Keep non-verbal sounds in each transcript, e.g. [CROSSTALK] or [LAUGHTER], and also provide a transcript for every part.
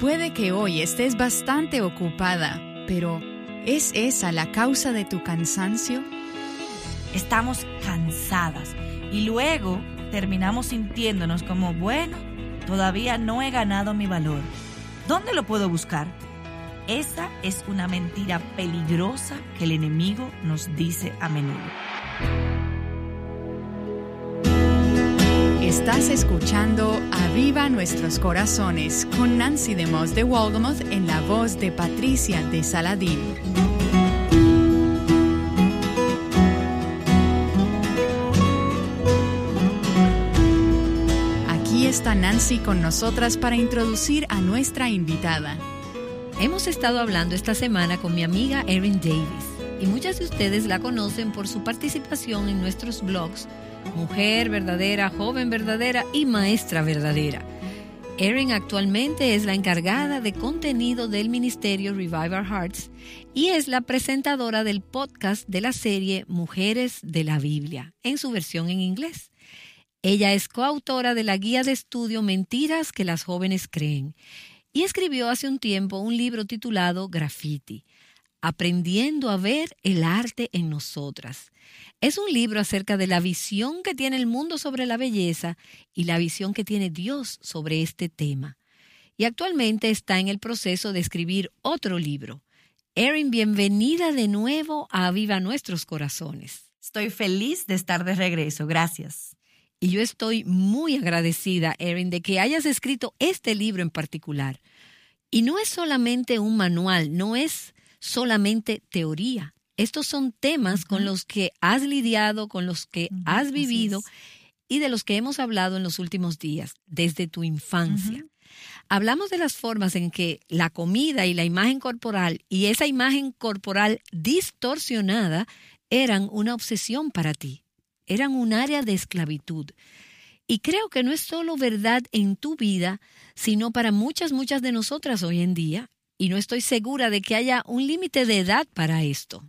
Puede que hoy estés bastante ocupada, pero ¿es esa la causa de tu cansancio? Estamos cansadas y luego terminamos sintiéndonos como, bueno, todavía no he ganado mi valor. ¿Dónde lo puedo buscar? Esa es una mentira peligrosa que el enemigo nos dice a menudo. Estás escuchando Aviva Nuestros Corazones con Nancy DeMoss de Walgamoth en la voz de Patricia de Saladín. Aquí está Nancy con nosotras para introducir a nuestra invitada. Hemos estado hablando esta semana con mi amiga Erin Davis y muchas de ustedes la conocen por su participación en nuestros blogs Mujer Verdadera, Joven Verdadera y Maestra Verdadera. Erin actualmente es la encargada de contenido del ministerio Revive Our Hearts y es la presentadora del podcast de la serie Mujeres de la Biblia, en su versión en inglés. Ella es coautora de la guía de estudio Mentiras que las jóvenes creen y escribió hace un tiempo un libro titulado Graffiti, Aprendiendo a ver el arte en nosotras. Es un libro acerca de la visión que tiene el mundo sobre la belleza y la visión que tiene Dios sobre este tema. Y actualmente está en el proceso de escribir otro libro. Erin, bienvenida de nuevo a Viva Nuestros Corazones. Estoy feliz de estar de regreso. Gracias. Y yo estoy muy agradecida, Erin, de que hayas escrito este libro en particular. Y no es solamente un manual, no es solamente teoría. Estos son temas con los que has lidiado, con los que has vivido y de los que hemos hablado en los últimos días, desde tu infancia. Hablamos de las formas en que la comida y la imagen corporal y esa imagen corporal distorsionada eran una obsesión para ti, eran un área de esclavitud. Y creo que no es solo verdad en tu vida, sino para muchas, muchas de nosotras hoy en día, y no estoy segura de que haya un límite de edad para esto.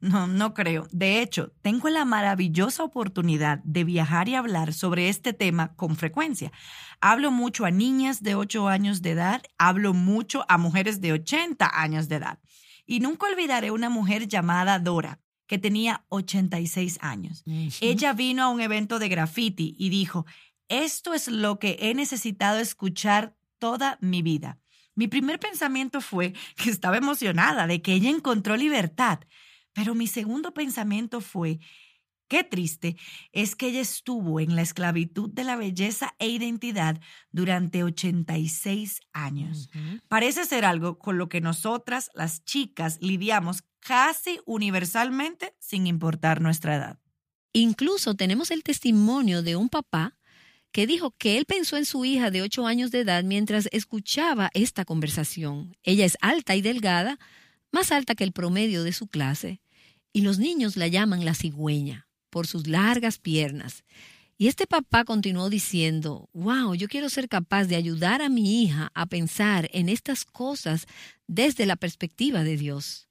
No, no creo. De hecho, tengo la maravillosa oportunidad de viajar y hablar sobre este tema con frecuencia. Hablo mucho a niñas de 8 años de edad, hablo mucho a mujeres de 80 años de edad. Y nunca olvidaré una mujer llamada Dora, que tenía 86 años. Ella vino a un evento de graffiti y dijo, esto es lo que he necesitado escuchar toda mi vida. Mi primer pensamiento fue que estaba emocionada de que ella encontró libertad, pero mi segundo pensamiento fue, qué triste, es que ella estuvo en la esclavitud de la belleza e identidad durante 86 años. Parece ser algo con lo que nosotras, las chicas, lidiamos casi universalmente sin importar nuestra edad. Incluso tenemos el testimonio de un papá que dijo que él pensó en su hija de ocho años de edad mientras escuchaba esta conversación. Ella es alta y delgada, más alta que el promedio de su clase, y los niños la llaman la cigüeña por sus largas piernas. Y este papá continuó diciendo, wow, yo quiero ser capaz de ayudar a mi hija a pensar en estas cosas desde la perspectiva de Dios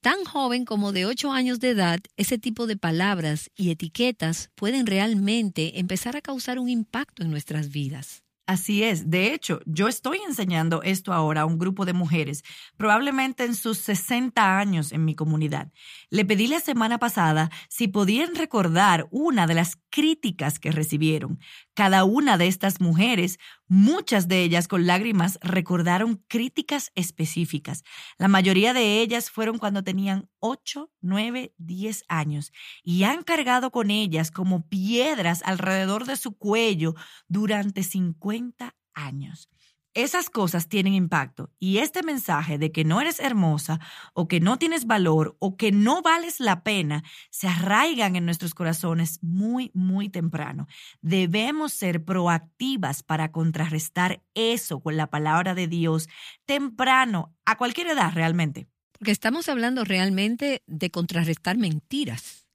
tan joven como de 8 años de edad, ese tipo de palabras y etiquetas pueden realmente empezar a causar un impacto en nuestras vidas. Así es. De hecho, yo estoy enseñando esto ahora a un grupo de mujeres, probablemente en sus 60 años en mi comunidad. Le pedí la semana pasada si podían recordar una de las críticas que recibieron. Cada una de estas mujeres, muchas de ellas con lágrimas, recordaron críticas específicas. La mayoría de ellas fueron cuando tenían 8, 9, 10 años y han cargado con ellas como piedras alrededor de su cuello durante 50 años. Esas cosas tienen impacto y este mensaje de que no eres hermosa o que no tienes valor o que no vales la pena se arraigan en nuestros corazones muy, muy temprano. Debemos ser proactivas para contrarrestar eso con la palabra de Dios temprano, a cualquier edad realmente. Porque estamos hablando realmente de contrarrestar mentiras.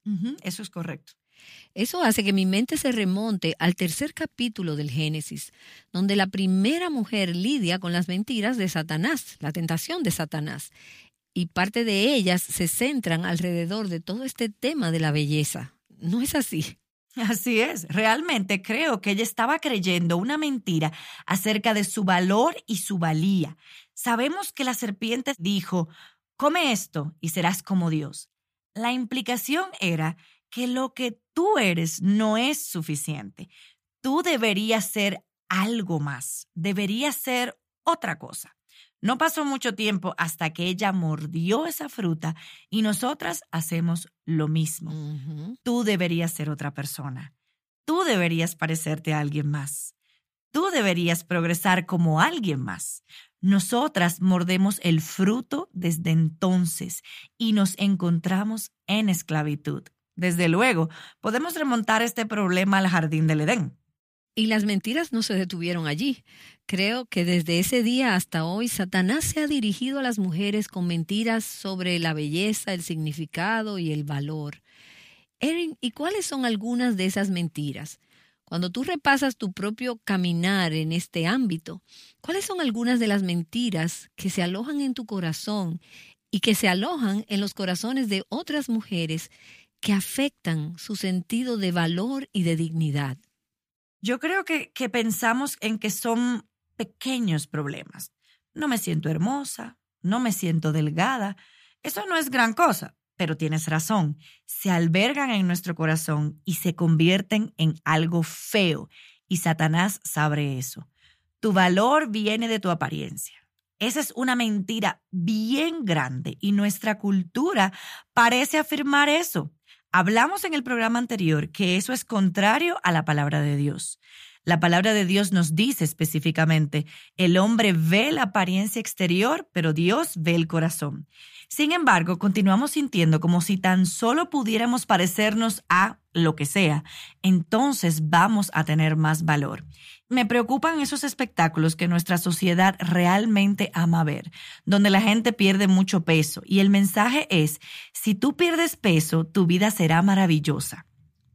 eso es correcto. Eso hace que mi mente se remonte al tercer capítulo del Génesis, donde la primera mujer lidia con las mentiras de Satanás, la tentación de Satanás, y parte de ellas se centran alrededor de todo este tema de la belleza. ¿No es así? Así es, realmente creo que ella estaba creyendo una mentira acerca de su valor y su valía. Sabemos que la serpiente dijo, come esto y serás como Dios. La implicación era que lo que tú eres no es suficiente. Tú deberías ser algo más, deberías ser otra cosa. No pasó mucho tiempo hasta que ella mordió esa fruta y nosotras hacemos lo mismo. Tú deberías ser otra persona. Tú deberías parecerte a alguien más. Tú deberías progresar como alguien más. Nosotras mordemos el fruto desde entonces y nos encontramos en esclavitud. Desde luego, podemos remontar este problema al jardín del Edén. Y las mentiras no se detuvieron allí. Creo que desde ese día hasta hoy Satanás se ha dirigido a las mujeres con mentiras sobre la belleza, el significado y el valor. Erin, ¿y cuáles son algunas de esas mentiras? Cuando tú repasas tu propio caminar en este ámbito, ¿cuáles son algunas de las mentiras que se alojan en tu corazón y que se alojan en los corazones de otras mujeres que afectan su sentido de valor y de dignidad? Yo creo que, pensamos en que son pequeños problemas. No me siento hermosa, no me siento delgada. Eso no es gran cosa, pero tienes razón. Se albergan en nuestro corazón y se convierten en algo feo. Y Satanás sabe eso. Tu valor viene de tu apariencia. Esa es una mentira bien grande y nuestra cultura parece afirmar eso. Hablamos en el programa anterior que eso es contrario a la palabra de Dios. La palabra de Dios nos dice específicamente, el hombre ve la apariencia exterior, pero Dios ve el corazón. Sin embargo, continuamos sintiendo como si tan solo pudiéramos parecernos a lo que sea, entonces vamos a tener más valor. Me preocupan esos espectáculos que nuestra sociedad realmente ama ver, donde la gente pierde mucho peso y el mensaje es, si tú pierdes peso, tu vida será maravillosa.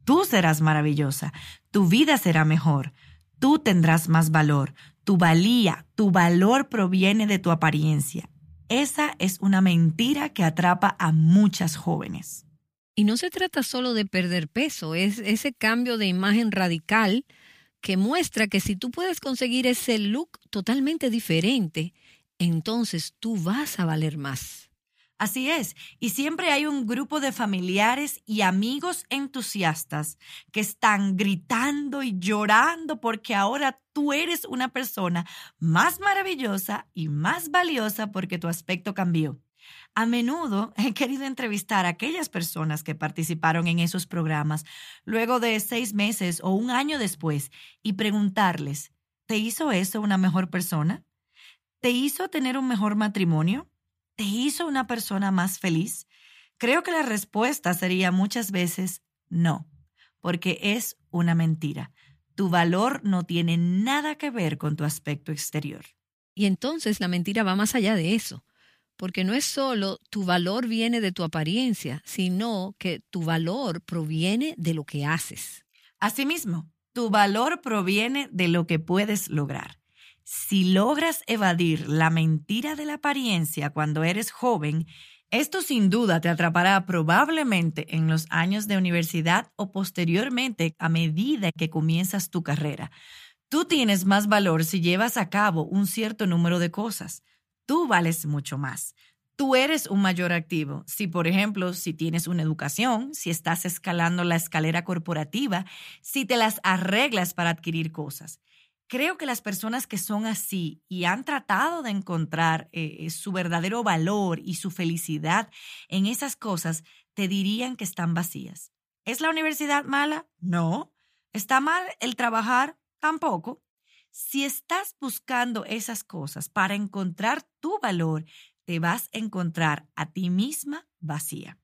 Tú serás maravillosa, tu vida será mejor, tú tendrás más valor, tu valía, tu valor proviene de tu apariencia. Esa es una mentira que atrapa a muchas jóvenes. Y no se trata solo de perder peso, es ese cambio de imagen radical que muestra que si tú puedes conseguir ese look totalmente diferente, entonces tú vas a valer más. Así es, y siempre hay un grupo de familiares y amigos entusiastas que están gritando y llorando porque ahora tú eres una persona más maravillosa y más valiosa porque tu aspecto cambió. A menudo he querido entrevistar a aquellas personas que participaron en esos programas luego de seis meses o un año después y preguntarles, ¿te hizo eso una mejor persona? ¿Te hizo tener un mejor matrimonio? ¿Te hizo una persona más feliz? Creo que la respuesta sería muchas veces no, porque es una mentira. Tu valor no tiene nada que ver con tu aspecto exterior. Y entonces la mentira va más allá de eso, porque no es solo tu valor viene de tu apariencia, sino que tu valor proviene de lo que haces. Asimismo, tu valor proviene de lo que puedes lograr. Si logras evadir la mentira de la apariencia cuando eres joven, esto sin duda te atrapará probablemente en los años de universidad o posteriormente a medida que comienzas tu carrera. Tú tienes más valor si llevas a cabo un cierto número de cosas. Tú vales mucho más. Tú eres un mayor activo. Si, por ejemplo, si tienes una educación, si estás escalando la escalera corporativa, si te las arreglas para adquirir cosas. Creo que las personas que son así y han tratado de encontrar eh, su verdadero valor y su felicidad en esas cosas, te dirían que están vacías. ¿Es la universidad mala? No. ¿Está mal el trabajar? Tampoco. Si estás buscando esas cosas para encontrar tu valor, te vas a encontrar a ti misma vacía.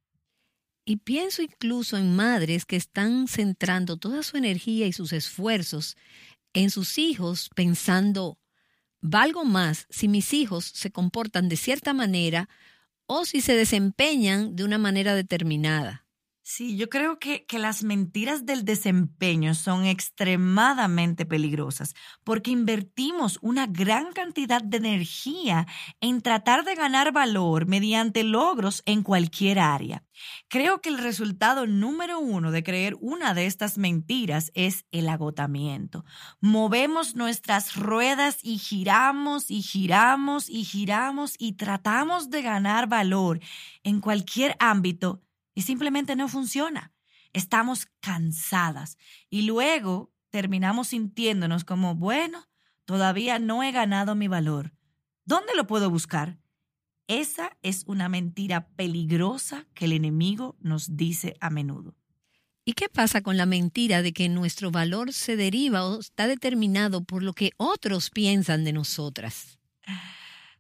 Y pienso incluso en madres que están centrando toda su energía y sus esfuerzos en sus hijos pensando, valgo más si mis hijos se comportan de cierta manera o si se desempeñan de una manera determinada. Sí, yo creo que, que, las mentiras del desempeño son extremadamente peligrosas porque invertimos una gran cantidad de energía en tratar de ganar valor mediante logros en cualquier área. Creo que el resultado número uno de creer una de estas mentiras es el agotamiento. Movemos nuestras ruedas y giramos y giramos y giramos y tratamos de ganar valor en cualquier ámbito y simplemente no funciona. Estamos cansadas y luego terminamos sintiéndonos como, bueno, todavía no he ganado mi valor. ¿Dónde lo puedo buscar? Esa es una mentira peligrosa que el enemigo nos dice a menudo. ¿Y qué pasa con la mentira de que nuestro valor se deriva o está determinado por lo que otros piensan de nosotras?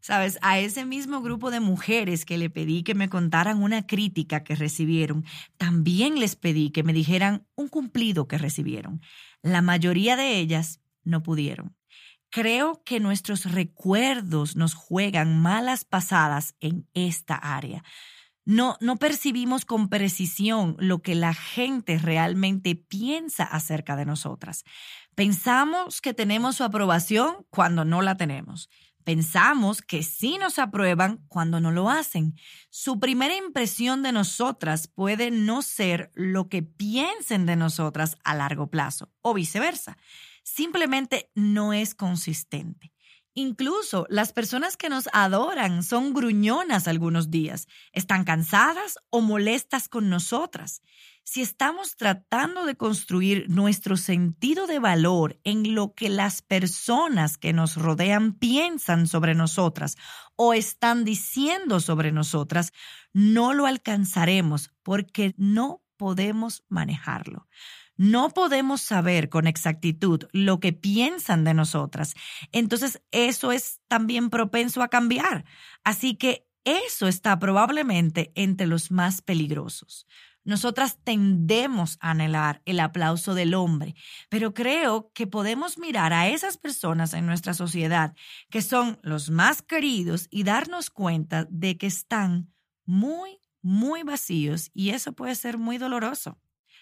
Sabes, a ese mismo grupo de mujeres que le pedí que me contaran una crítica que recibieron, también les pedí que me dijeran un cumplido que recibieron. La mayoría de ellas no pudieron. Creo que nuestros recuerdos nos juegan malas pasadas en esta área. No, no percibimos con precisión lo que la gente realmente piensa acerca de nosotras. Pensamos que tenemos su aprobación cuando no la tenemos. Pensamos que sí nos aprueban cuando no lo hacen. Su primera impresión de nosotras puede no ser lo que piensen de nosotras a largo plazo o viceversa. Simplemente no es consistente. Incluso las personas que nos adoran son gruñonas algunos días, están cansadas o molestas con nosotras si estamos tratando de construir nuestro sentido de valor en lo que las personas que nos rodean piensan sobre nosotras o están diciendo sobre nosotras, no lo alcanzaremos porque no podemos manejarlo. No podemos saber con exactitud lo que piensan de nosotras. Entonces, eso es también propenso a cambiar. Así que eso está probablemente entre los más peligrosos. Nosotras tendemos a anhelar el aplauso del hombre, pero creo que podemos mirar a esas personas en nuestra sociedad que son los más queridos y darnos cuenta de que están muy, muy vacíos y eso puede ser muy doloroso.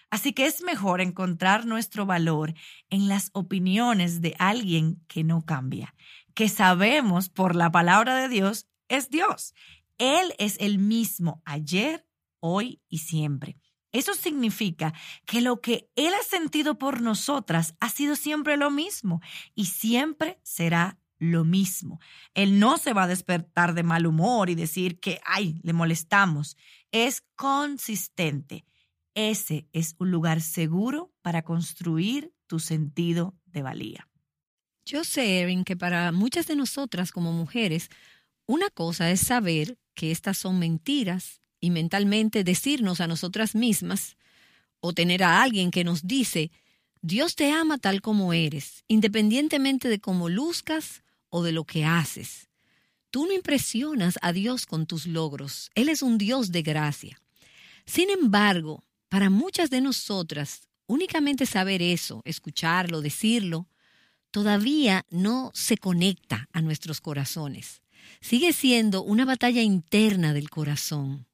Así que es mejor encontrar nuestro valor en las opiniones de alguien que no cambia, que sabemos por la palabra de Dios es Dios. Él es el mismo ayer, hoy y siempre. Eso significa que lo que Él ha sentido por nosotras ha sido siempre lo mismo y siempre será lo mismo. Él no se va a despertar de mal humor y decir que, ay, le molestamos. Es consistente. Ese es un lugar seguro para construir tu sentido de valía. Yo sé, Erin, que para muchas de nosotras como mujeres, una cosa es saber que estas son mentiras y mentalmente decirnos a nosotras mismas o tener a alguien que nos dice, Dios te ama tal como eres, independientemente de cómo luzcas o de lo que haces. Tú no impresionas a Dios con tus logros, Él es un Dios de gracia. Sin embargo, para muchas de nosotras, únicamente saber eso, escucharlo, decirlo, todavía no se conecta a nuestros corazones. Sigue siendo una batalla interna del corazón.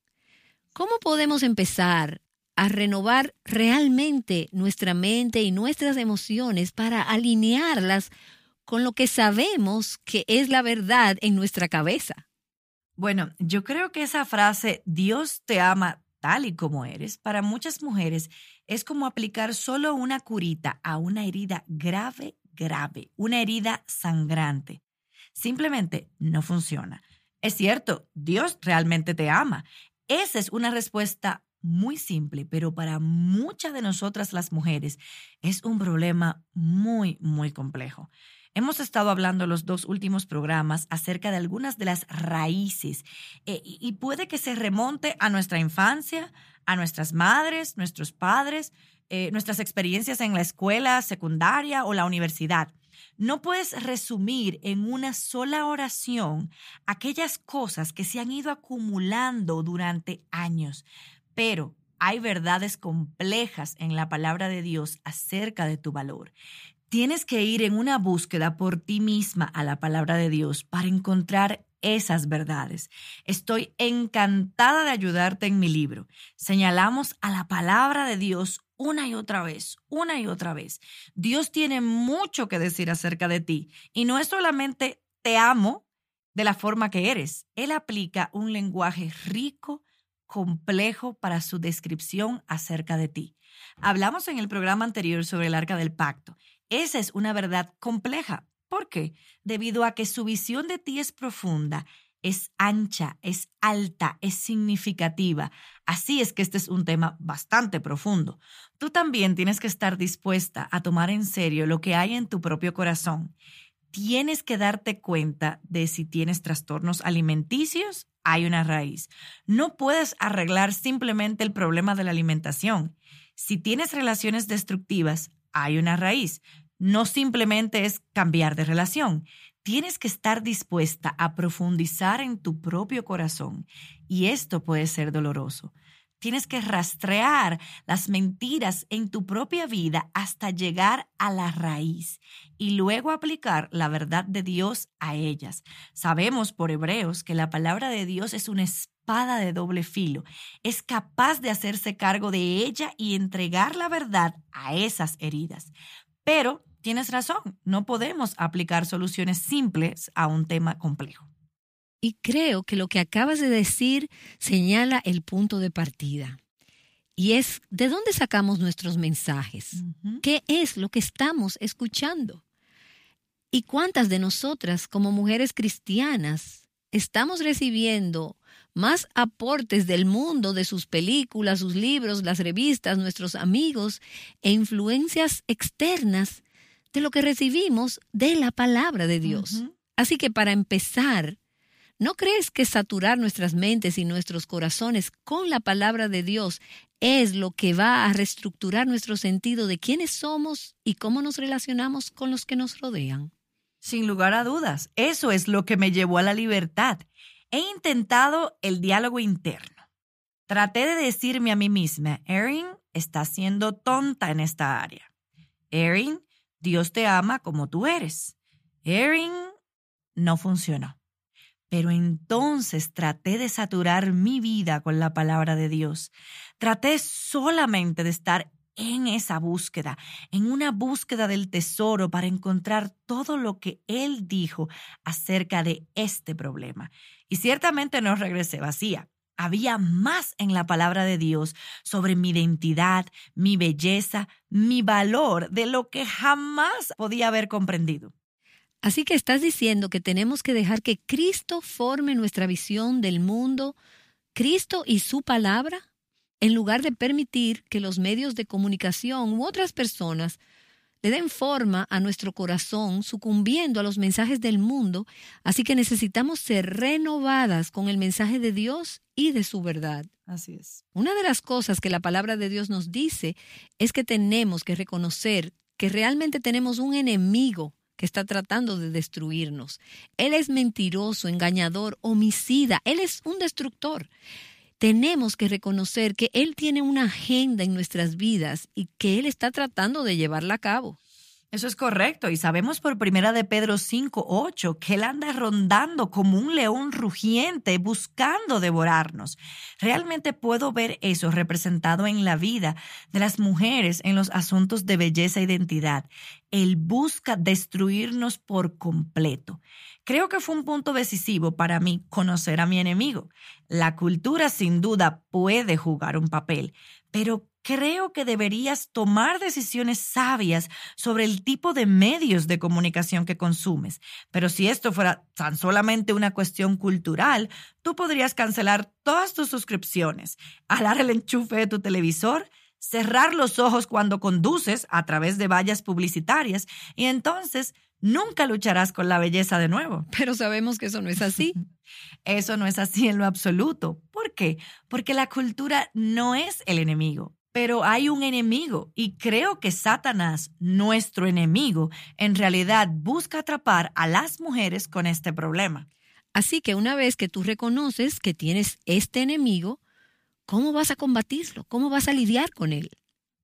¿Cómo podemos empezar a renovar realmente nuestra mente y nuestras emociones para alinearlas con lo que sabemos que es la verdad en nuestra cabeza? Bueno, yo creo que esa frase, Dios te ama tal y como eres, para muchas mujeres es como aplicar solo una curita a una herida grave, grave, una herida sangrante. Simplemente no funciona. Es cierto, Dios realmente te ama. Esa es una respuesta muy simple, pero para muchas de nosotras las mujeres es un problema muy, muy complejo. Hemos estado hablando los dos últimos programas acerca de algunas de las raíces eh, y puede que se remonte a nuestra infancia, a nuestras madres, nuestros padres, eh, nuestras experiencias en la escuela secundaria o la universidad. No puedes resumir en una sola oración aquellas cosas que se han ido acumulando durante años, pero hay verdades complejas en la palabra de Dios acerca de tu valor. Tienes que ir en una búsqueda por ti misma a la palabra de Dios para encontrar esas verdades. Estoy encantada de ayudarte en mi libro. Señalamos a la palabra de Dios una y otra vez, una y otra vez. Dios tiene mucho que decir acerca de ti y no es solamente te amo de la forma que eres. Él aplica un lenguaje rico, complejo para su descripción acerca de ti. Hablamos en el programa anterior sobre el arca del pacto. Esa es una verdad compleja. ¿Por qué? Debido a que su visión de ti es profunda, es ancha, es alta, es significativa. Así es que este es un tema bastante profundo. Tú también tienes que estar dispuesta a tomar en serio lo que hay en tu propio corazón. Tienes que darte cuenta de si tienes trastornos alimenticios, hay una raíz. No puedes arreglar simplemente el problema de la alimentación. Si tienes relaciones destructivas, hay una raíz. No simplemente es cambiar de relación. Tienes que estar dispuesta a profundizar en tu propio corazón y esto puede ser doloroso. Tienes que rastrear las mentiras en tu propia vida hasta llegar a la raíz y luego aplicar la verdad de Dios a ellas. Sabemos por Hebreos que la palabra de Dios es una espada de doble filo. Es capaz de hacerse cargo de ella y entregar la verdad a esas heridas. Pero tienes razón, no podemos aplicar soluciones simples a un tema complejo. Y creo que lo que acabas de decir señala el punto de partida. Y es, ¿de dónde sacamos nuestros mensajes? ¿Qué es lo que estamos escuchando? ¿Y cuántas de nosotras, como mujeres cristianas, estamos recibiendo más aportes del mundo, de sus películas, sus libros, las revistas, nuestros amigos e influencias externas de lo que recibimos de la palabra de Dios. Así que para empezar, ¿no crees que saturar nuestras mentes y nuestros corazones con la palabra de Dios es lo que va a reestructurar nuestro sentido de quiénes somos y cómo nos relacionamos con los que nos rodean? Sin lugar a dudas, eso es lo que me llevó a la libertad He intentado el diálogo interno. Traté de decirme a mí misma, Erin está siendo tonta en esta área. Erin, Dios te ama como tú eres. Erin, no funcionó. Pero entonces traté de saturar mi vida con la palabra de Dios. Traté solamente de estar en esa búsqueda, en una búsqueda del tesoro para encontrar todo lo que Él dijo acerca de este problema. Y ciertamente no regresé vacía. Había más en la palabra de Dios sobre mi identidad, mi belleza, mi valor, de lo que jamás podía haber comprendido. Así que estás diciendo que tenemos que dejar que Cristo forme nuestra visión del mundo, Cristo y su palabra en lugar de permitir que los medios de comunicación u otras personas le den forma a nuestro corazón sucumbiendo a los mensajes del mundo, así que necesitamos ser renovadas con el mensaje de Dios y de su verdad. Así es. Una de las cosas que la palabra de Dios nos dice es que tenemos que reconocer que realmente tenemos un enemigo que está tratando de destruirnos. Él es mentiroso, engañador, homicida, él es un destructor tenemos que reconocer que Él tiene una agenda en nuestras vidas y que Él está tratando de llevarla a cabo. Eso es correcto y sabemos por primera de Pedro 5:8 que él anda rondando como un león rugiente buscando devorarnos. Realmente puedo ver eso representado en la vida de las mujeres en los asuntos de belleza e identidad. Él busca destruirnos por completo. Creo que fue un punto decisivo para mí conocer a mi enemigo. La cultura sin duda puede jugar un papel, pero creo que deberías tomar decisiones sabias sobre el tipo de medios de comunicación que consumes. Pero si esto fuera tan solamente una cuestión cultural, tú podrías cancelar todas tus suscripciones, alar el enchufe de tu televisor, cerrar los ojos cuando conduces a través de vallas publicitarias y entonces nunca lucharás con la belleza de nuevo. [LAUGHS] Pero sabemos que eso no es así. [LAUGHS] Eso no es así en lo absoluto. ¿Por qué? Porque la cultura no es el enemigo, pero hay un enemigo y creo que Satanás, nuestro enemigo, en realidad busca atrapar a las mujeres con este problema. Así que una vez que tú reconoces que tienes este enemigo, ¿cómo vas a combatirlo? ¿Cómo vas a lidiar con él?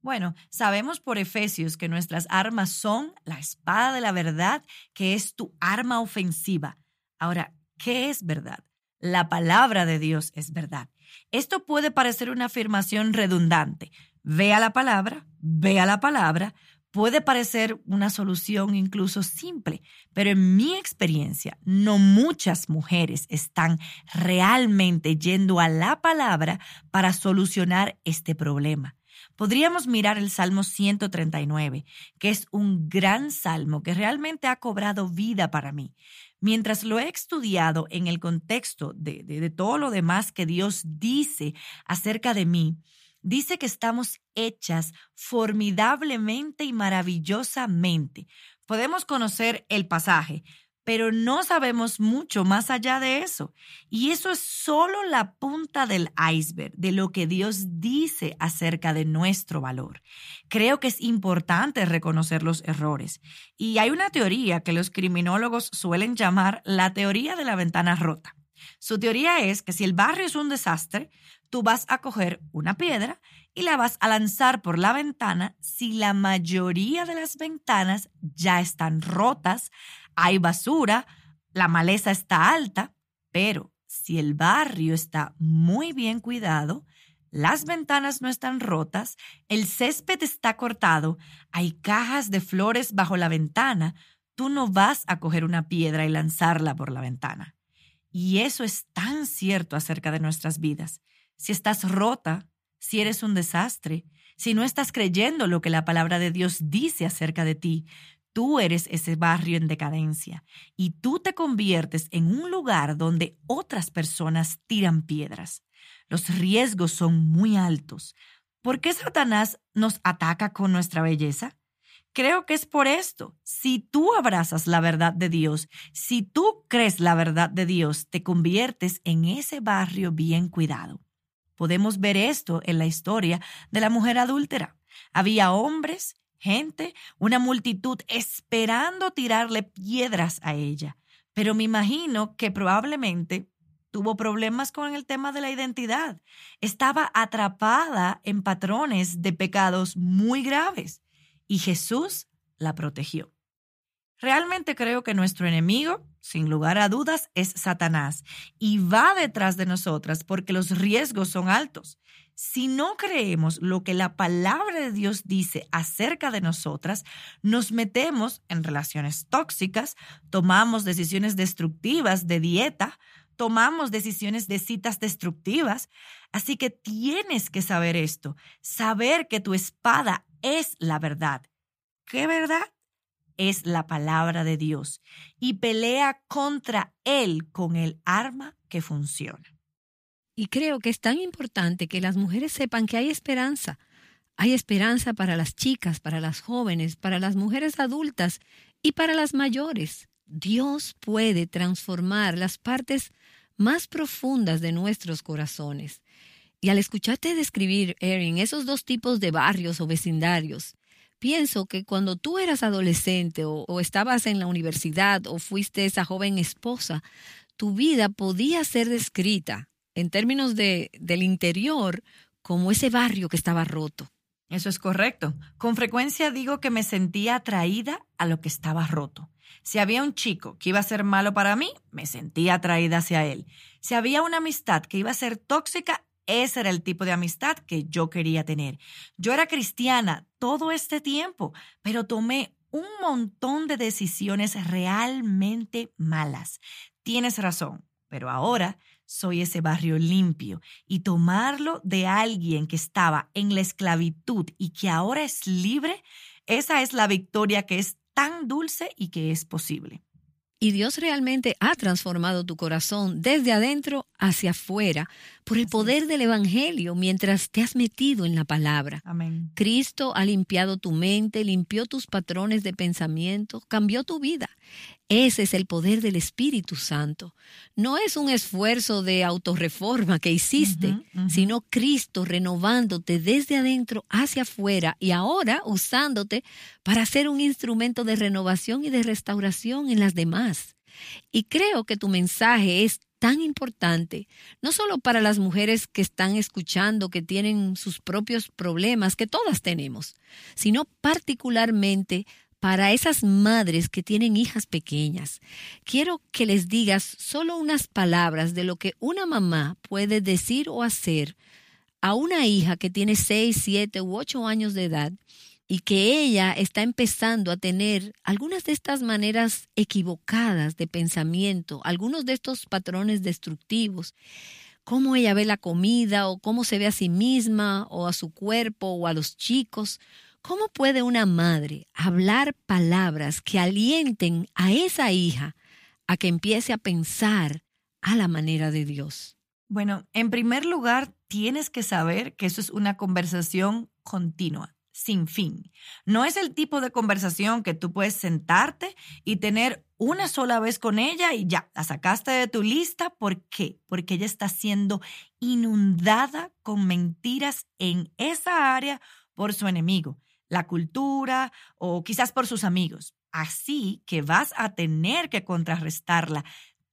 Bueno, sabemos por Efesios que nuestras armas son la espada de la verdad, que es tu arma ofensiva. Ahora, ¿qué es verdad? La palabra de Dios es verdad. Esto puede parecer una afirmación redundante. Vea la palabra, vea la palabra, puede parecer una solución incluso simple, pero en mi experiencia, no muchas mujeres están realmente yendo a la palabra para solucionar este problema. Podríamos mirar el Salmo 139, que es un gran salmo que realmente ha cobrado vida para mí. Mientras lo he estudiado en el contexto de, todo lo demás que Dios dice acerca de mí, dice que estamos hechas formidablemente y maravillosamente. Podemos conocer el pasaje, pero no sabemos mucho más allá de eso. Y eso es solo la punta del iceberg de lo que Dios dice acerca de nuestro valor. Creo que es importante reconocer los errores. Y hay una teoría que los criminólogos suelen llamar la teoría de la ventana rota. Su teoría es que si el barrio es un desastre, tú vas a coger una piedra y la vas a lanzar por la ventana si la mayoría de las ventanas ya están rotas, hay basura, la maleza está alta, pero si el barrio está muy bien cuidado, las ventanas no están rotas, el césped está cortado, hay cajas de flores bajo la ventana, tú no vas a coger una piedra y lanzarla por la ventana. Y eso es tan cierto acerca de nuestras vidas. Si estás rota, si eres un desastre, si no estás creyendo lo que la palabra de Dios dice acerca de ti, tú eres ese barrio en decadencia y tú te conviertes en un lugar donde otras personas tiran piedras. Los riesgos son muy altos. ¿Por qué Satanás nos ataca con nuestra belleza? Creo que es por esto. Si tú abrazas la verdad de Dios, si tú crees la verdad de Dios, te conviertes en ese barrio bien cuidado. Podemos ver esto en la historia de la mujer adúltera. Había hombres, gente, una multitud esperando tirarle piedras a ella. Pero me imagino que probablemente tuvo problemas con el tema de la identidad. Estaba atrapada en patrones de pecados muy graves y Jesús la protegió. Realmente creo que nuestro enemigo, sin lugar a dudas, es Satanás y va detrás de nosotras porque los riesgos son altos. Si no creemos lo que la palabra de Dios dice acerca de nosotras, nos metemos en relaciones tóxicas, tomamos decisiones destructivas de dieta, tomamos decisiones de citas destructivas. Así que tienes que saber esto, saber que tu espada es la verdad. ¿Qué verdad? Es la palabra de Dios y pelea contra él con el arma que funciona. Y creo que es tan importante que las mujeres sepan que hay esperanza. Hay esperanza para las chicas, para las jóvenes, para las mujeres adultas y para las mayores. Dios puede transformar las partes más profundas de nuestros corazones. Y al escucharte describir, Erin, esos dos tipos de barrios o vecindarios, pienso que cuando tú eras adolescente o, estabas en la universidad o fuiste esa joven esposa, tu vida podía ser descrita en términos de, del interior como ese barrio que estaba roto. Eso es correcto. Con frecuencia digo que me sentía atraída a lo que estaba roto. Si había un chico que iba a ser malo para mí, me sentía atraída hacia él. Si había una amistad que iba a ser tóxica, ese era el tipo de amistad que yo quería tener. Yo era cristiana todo este tiempo, pero tomé un montón de decisiones realmente malas. Tienes razón, pero ahora soy ese barrio limpio y tomarlo de alguien que estaba en la esclavitud y que ahora es libre, esa es la victoria que es tan dulce y que es posible. Y Dios realmente ha transformado tu corazón desde adentro hacia afuera por el poder del Evangelio mientras te has metido en la palabra. Amén. Cristo ha limpiado tu mente, limpió tus patrones de pensamiento, cambió tu vida. Ese es el poder del Espíritu Santo. No es un esfuerzo de autorreforma que hiciste, sino Cristo renovándote desde adentro hacia afuera y ahora usándote para ser un instrumento de renovación y de restauración en las demás. Y creo que tu mensaje es tan importante, no solo para las mujeres que están escuchando, que tienen sus propios problemas, que todas tenemos, sino particularmente para esas madres que tienen hijas pequeñas. Quiero que les digas solo unas palabras de lo que una mamá puede decir o hacer a una hija que tiene 6, 7 u 8 años de edad y que ella está empezando a tener algunas de estas maneras equivocadas de pensamiento, algunos de estos patrones destructivos, cómo ella ve la comida o cómo se ve a sí misma o a su cuerpo o a los chicos, ¿cómo puede una madre hablar palabras que alienten a esa hija a que empiece a pensar a la manera de Dios? Bueno, en primer lugar, tienes que saber que eso es una conversación continua sin fin. No es el tipo de conversación que tú puedes sentarte y tener una sola vez con ella y ya, la sacaste de tu lista. ¿Por qué? Porque ella está siendo inundada con mentiras en esa área por su enemigo, la cultura o quizás por sus amigos. Así que vas a tener que contrarrestarla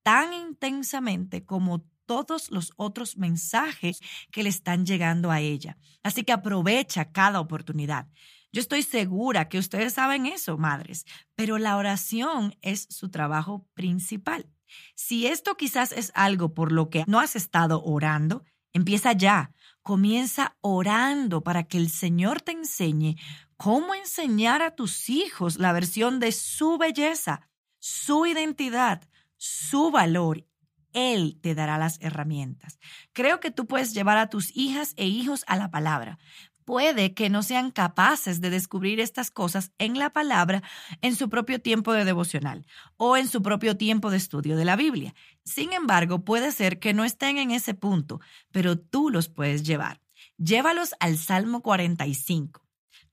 tan intensamente como todos los otros mensajes que le están llegando a ella. Así que aprovecha cada oportunidad. Yo estoy segura que ustedes saben eso, madres, pero la oración es su trabajo principal. Si esto quizás es algo por lo que no has estado orando, empieza ya. Comienza orando para que el Señor te enseñe cómo enseñar a tus hijos la versión de su belleza, su identidad, su valor él te dará las herramientas. Creo que tú puedes llevar a tus hijas e hijos a la palabra. Puede que no sean capaces de descubrir estas cosas en la palabra en su propio tiempo de devocional o en su propio tiempo de estudio de la Biblia. Sin embargo, puede ser que no estén en ese punto, pero tú los puedes llevar. Llévalos al Salmo 45.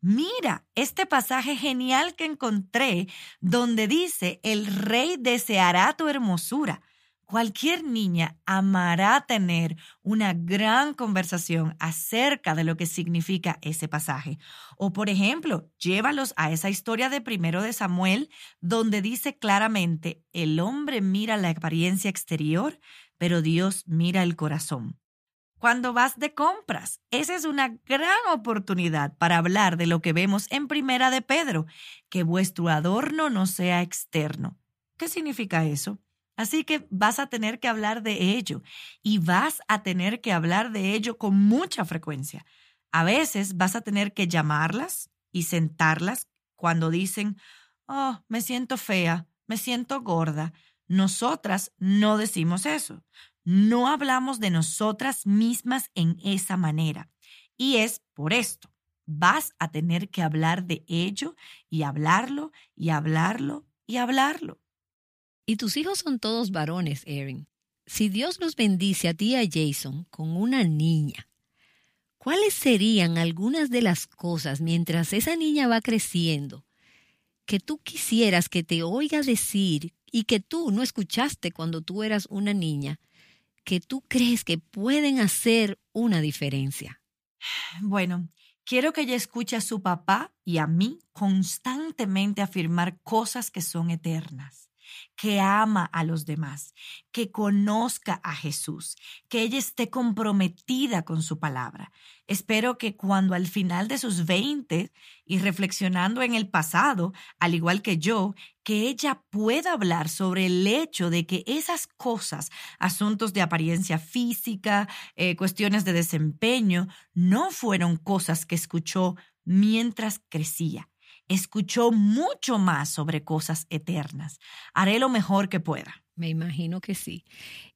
Mira este pasaje genial que encontré donde dice, el rey deseará tu hermosura Cualquier niña amará tener una gran conversación acerca de lo que significa ese pasaje. O, por ejemplo, llévalos a esa historia de primero de Samuel, donde dice claramente, el hombre mira la apariencia exterior, pero Dios mira el corazón. Cuando vas de compras, esa es una gran oportunidad para hablar de lo que vemos en primera de Pedro, que vuestro adorno no sea externo. ¿Qué significa eso? Así que vas a tener que hablar de ello y vas a tener que hablar de ello con mucha frecuencia. A veces vas a tener que llamarlas y sentarlas cuando dicen, oh, me siento fea, me siento gorda. Nosotras no decimos eso. No hablamos de nosotras mismas en esa manera. Y es por esto. Vas a tener que hablar de ello y hablarlo y hablarlo y hablarlo. Y tus hijos son todos varones, Erin. Si Dios los bendice a ti y a Jason con una niña, ¿cuáles serían algunas de las cosas mientras esa niña va creciendo que tú quisieras que te oiga decir y que tú no escuchaste cuando tú eras una niña, que tú crees que pueden hacer una diferencia? Bueno, quiero que ella escuche a su papá y a mí constantemente afirmar cosas que son eternas que ama a los demás, que conozca a Jesús, que ella esté comprometida con su palabra. Espero que cuando al final de sus 20 y reflexionando en el pasado, al igual que yo, que ella pueda hablar sobre el hecho de que esas cosas, asuntos de apariencia física, eh, cuestiones de desempeño, no fueron cosas que escuchó mientras crecía escuchó mucho más sobre cosas eternas. Haré lo mejor que pueda. Me imagino que sí.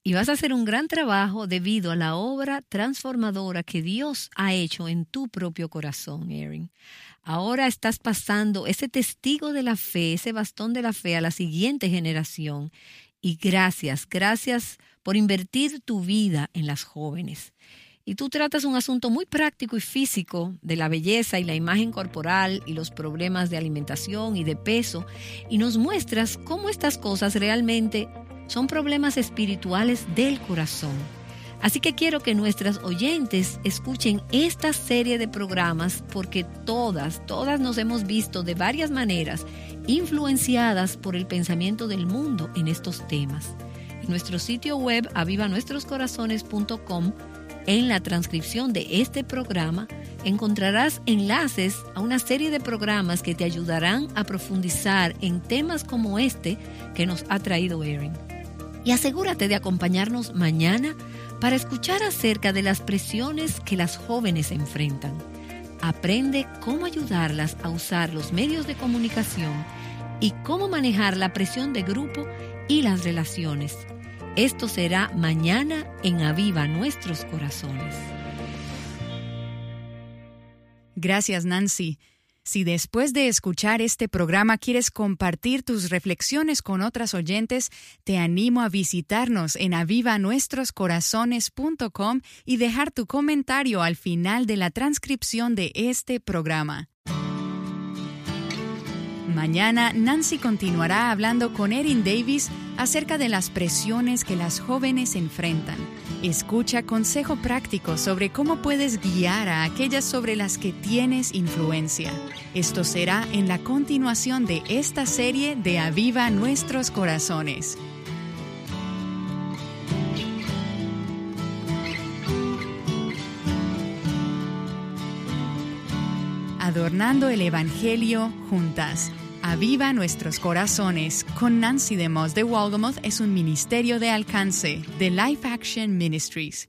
Y vas a hacer un gran trabajo debido a la obra transformadora que Dios ha hecho en tu propio corazón, Erin. Ahora estás pasando ese testigo de la fe, ese bastón de la fe a la siguiente generación. Y gracias, gracias por invertir tu vida en las jóvenes y tú tratas un asunto muy práctico y físico de la belleza y la imagen corporal y los problemas de alimentación y de peso y nos muestras cómo estas cosas realmente son problemas espirituales del corazón. Así que quiero que nuestras oyentes escuchen esta serie de programas porque todas, todas nos hemos visto de varias maneras influenciadas por el pensamiento del mundo en estos temas En nuestro sitio web avivanuestroscorazones.com, en la transcripción de este programa, encontrarás enlaces a una serie de programas que te ayudarán a profundizar en temas como este que nos ha traído Erin. Y asegúrate de acompañarnos mañana para escuchar acerca de las presiones que las jóvenes enfrentan. Aprende cómo ayudarlas a usar los medios de comunicación y cómo manejar la presión de grupo y las relaciones. Esto será mañana en Aviva Nuestros Corazones. Gracias, Nancy. Si después de escuchar este programa quieres compartir tus reflexiones con otras oyentes, te animo a visitarnos en avivanuestroscorazones.com y dejar tu comentario al final de la transcripción de este programa. Mañana Nancy continuará hablando con Erin Davis acerca de las presiones que las jóvenes enfrentan. Escucha consejo práctico sobre cómo puedes guiar a aquellas sobre las que tienes influencia. Esto será en la continuación de esta serie de Aviva Nuestros Corazones. Adornando el Evangelio juntas. Aviva nuestros corazones con Nancy DeMoss de Walgamoth es un ministerio de alcance de Life Action Ministries.